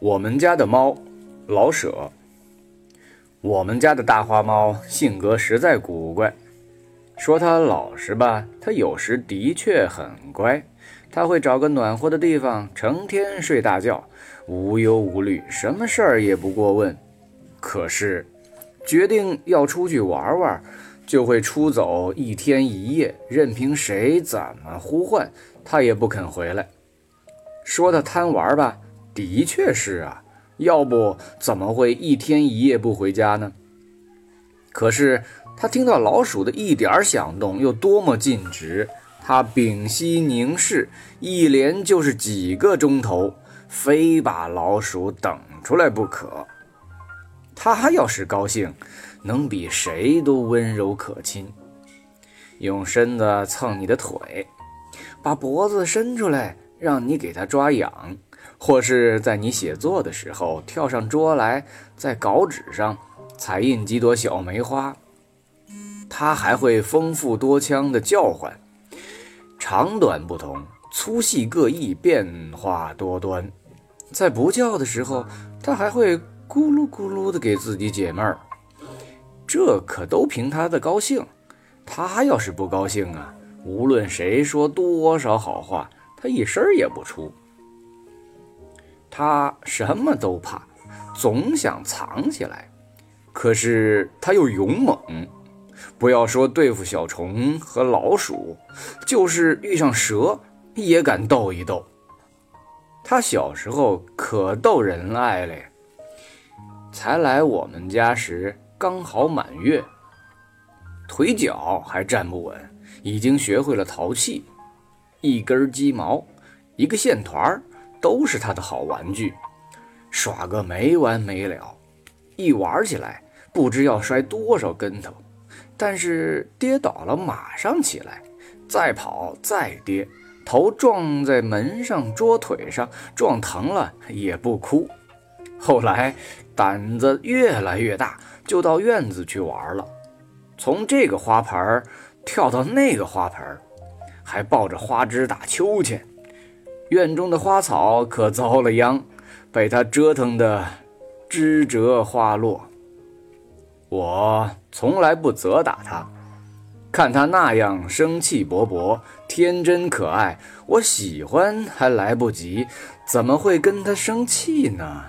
我们家的猫，老舍。我们家的大花猫性格实在古怪，说它老实吧，它有时的确很乖。它会找个暖和的地方，成天睡大觉，无忧无虑，什么事儿也不过问。可是，决定要出去玩玩，就会出走一天一夜，任凭谁怎么呼唤，它也不肯回来。说它贪玩吧。的确是啊，要不怎么会一天一夜不回家呢？可是他听到老鼠的一点响动又多么尽职，他屏息凝视，一连就是几个钟头，非把老鼠等出来不可。他要是高兴，能比谁都温柔可亲，用身子蹭你的腿，把脖子伸出来，让你给他抓痒。或是在你写作的时候跳上桌来，在稿纸上彩印几朵小梅花，它还会丰富多腔的叫唤，长短不同，粗细各异，变化多端。在不叫的时候，它还会咕噜咕噜的给自己解闷儿，这可都凭它的高兴。它要是不高兴啊，无论谁说多少好话，它一声也不出。他什么都怕，总想藏起来，可是他又勇猛。不要说对付小虫和老鼠，就是遇上蛇也敢斗一斗。他小时候可逗人爱了，才来我们家时刚好满月，腿脚还站不稳，已经学会了淘气，一根鸡毛，一个线团都是他的好玩具，耍个没完没了。一玩起来，不知要摔多少跟头，但是跌倒了马上起来，再跑再跌，头撞在门上、桌腿上，撞疼了也不哭。后来胆子越来越大，就到院子去玩了，从这个花盆跳到那个花盆，还抱着花枝打秋千。院中的花草可遭了殃，被他折腾得枝折花落。我从来不责打他，看他那样生气勃勃、天真可爱，我喜欢还来不及，怎么会跟他生气呢？